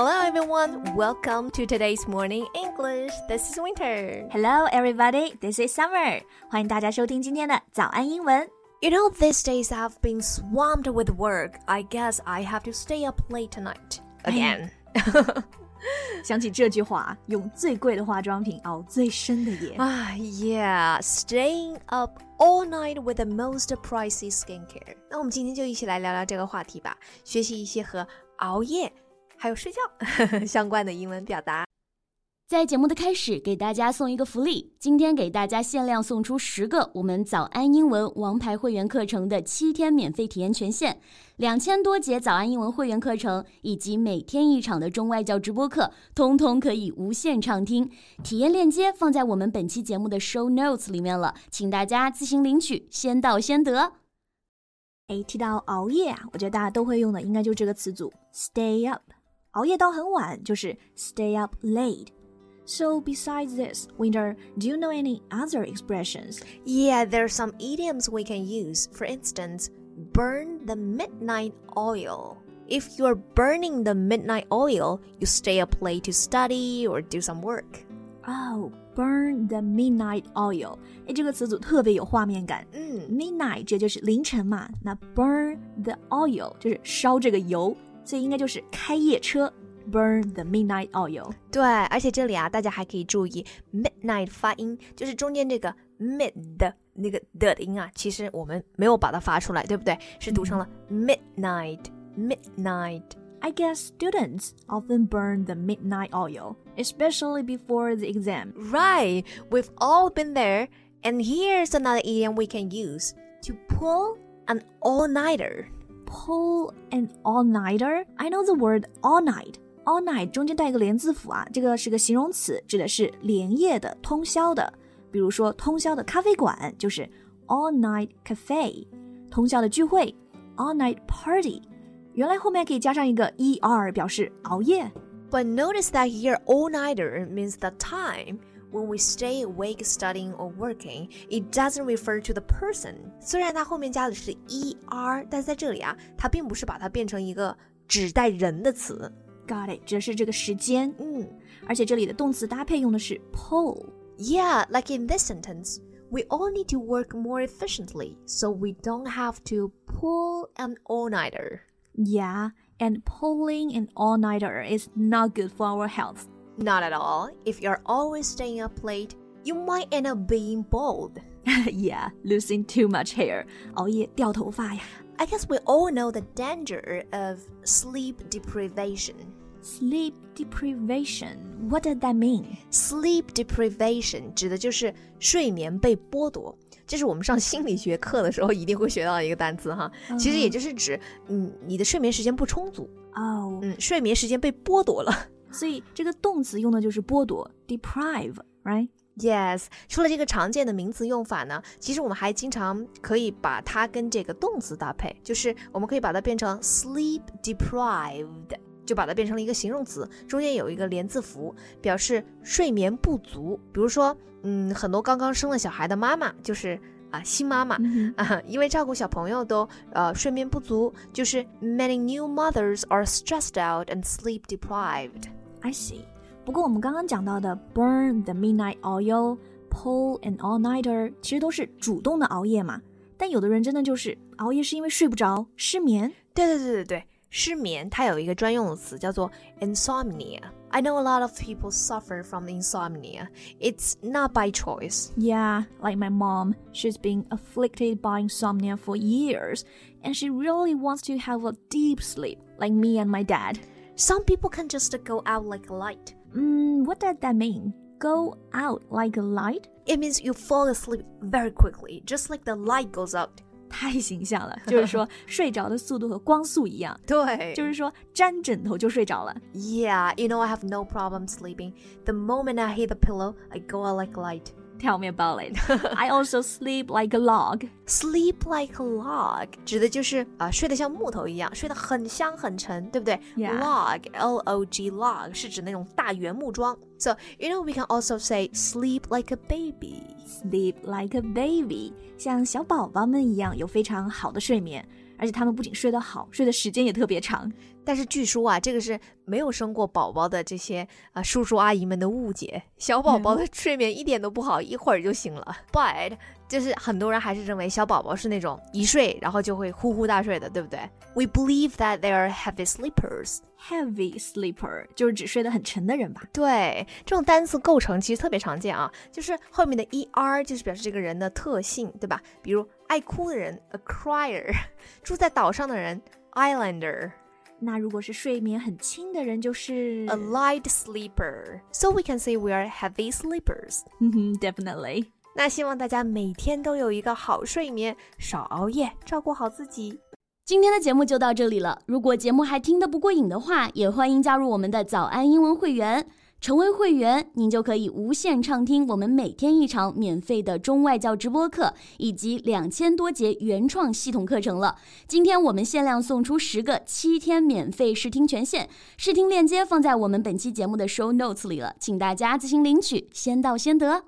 Hello everyone, welcome to today's morning English. This is Winter. Hello, everybody. This is Summer. 欢迎大家收听今天的早安英文。You know, these days I've been swamped with work. I guess I have to stay up late tonight again. 想起这句话，用最贵的化妆品熬最深的夜。Ah, yeah, staying up all night with the most pricey skincare. 那我们今天就一起来聊聊这个话题吧，学习一些和熬夜 还有睡觉 相关的英文表达。在节目的开始，给大家送一个福利，今天给大家限量送出十个我们早安英文王牌会员课程的七天免费体验权限，两千多节早安英文会员课程以及每天一场的中外教直播课，通通可以无限畅听。体验链接放在我们本期节目的 show notes 里面了，请大家自行领取，先到先得。哎，提到熬夜啊，我觉得大家都会用的应该就这个词组 stay up。熬夜到很晚就是 stay up late。So besides this, Winter, do you know any other expressions? Yeah, there are some idioms we can use. For instance, burn the midnight oil. If you're burning the midnight oil, you stay up late to study or do some work. Oh, burn the midnight oil. 哎，这个词组特别有画面感。嗯，midnight 这就是凌晨嘛，那 burn the oil 就是烧这个油， 所以应该就是开夜车。Burn the midnight oil。对，而且这里啊，大家还可以注意 midnight 发音，就是中间这个 mid 的那个的音啊，其实我们没有把它发出来，对不对？是读成了 midnight midnight。 I guess students often burn the midnight oil, especially before the exam. Right, we've all been there. And here's another idiom we can use to pull an all-nighter. Pull an all-nighter. I know the word all night. All night 中间带一个连字符啊，这个是个形容词，指的是连夜的、通宵的。比如说，通宵的咖啡馆就是 all night cafe，通宵的聚会 all night party。原来后面可以加上一个 er 表示熬夜。 But notice that here all-nighter means the time when we stay awake studying or working. It doesn't refer to the person. 虽然它后面加的是 er，但在这里啊，它并不是把它变成一个指代人的词。 Got it，指的是这个时间。嗯而且这里的动词搭配用的是 pull。 ，Yeah, like in this sentence. We all need to work more efficiently, so we don't have to pull an all-nighter. Yeah, and pulling an all-nighter is not good for our health. Not at all. If you're always staying up late, you might end up being bald. yeah, losing too much hair，熬夜掉头发呀。 I guess we all know the danger of sleep deprivation. Sleep deprivation. What does that mean? Sleep deprivation 指的就是睡眠被剥夺，这是我们上心理学课的时候一定会学到的一个单词哈。其实也就是指，嗯，你的睡眠时间不充足，哦、嗯，睡眠时间被剥夺了。 所以这个动词用的就是剥夺，deprive，right？Yes，除了这个常见的名词用法呢，其实我们还经常可以把它跟这个动词搭配，就是我们可以把它变成 sleep deprived，就把它变成了一个形容词，中间有一个连字符，表示睡眠不足。比如说，嗯，很多刚刚生了小孩的妈妈就是啊新妈妈。嗯啊，因为照顾小朋友都呃睡眠不足，就是 many new mothers are stressed out and sleep deprived。I see。不过我们刚刚讲到的 burn the midnight oil、pull an all-nighter，其实都是主动的熬夜嘛。但有的人真的就是熬夜是因为睡不着，失眠。对对对对对，失眠它有一个专用的词叫做 insomnia。I know a lot of people suffer from insomnia. It's not by choice. Yeah, like my mom, she's been afflicted by insomnia for years, and she really wants to have a deep sleep, like me and my dad. Some people can just go out like a light. Mm, what does that mean? Go out like a light? It means you fall asleep very quickly, just like the light goes out. 太形象了，就是说睡着的速度和光速一样，对就是说沾枕头就睡着了。 Yeah, you know I have no problem sleeping. The moment I hit the pillow, I go out like light. Tell me about it. I also sleep like a log. Sleep like a log 指的就是啊、睡得像木头一样，睡得很香很沉，对不对 Yeah. Log L O G log 是指那种大原木桩。So you know we can also say sleep like a baby. Sleep like a baby，像小宝宝们一样有非常好的睡眠。 而且他们不仅睡得好，睡的时间也特别长。但是据说啊，这个是没有生过宝宝的这些啊叔叔阿姨们的误解，小宝宝的睡眠一点都不好，一会儿就醒了。But 就是很多人还是认为小宝宝是那种一睡然后就会呼呼大睡的，对不对？We believe that they are heavy sleepers. Heavy sleeper 就是指睡得很沉的人吧？对，这种单词构成其实特别常见啊，就是后面的 er 就是表示这个人的特性，对吧？比如爱哭的人 a crier，住在岛上的人 islander。那如果是睡眠很轻的人，就是 a light sleeper. So we can say we are heavy sleepers. 嗯哼，definitely. 那希望大家每天都有一个好睡眠，少熬夜，照顾好自己。今天的节目就到这里了。如果节目还听得不过瘾的话，也欢迎加入我们的早安英文会员。成为会员，您就可以无限畅听我们每天一场免费的中外教直播课，以及两千多节原创系统课程了。今天我们限量送出十个七天免费试听权限，试听链接放在我们本期节目的 show notes 里了，请大家自行领取，先到先得。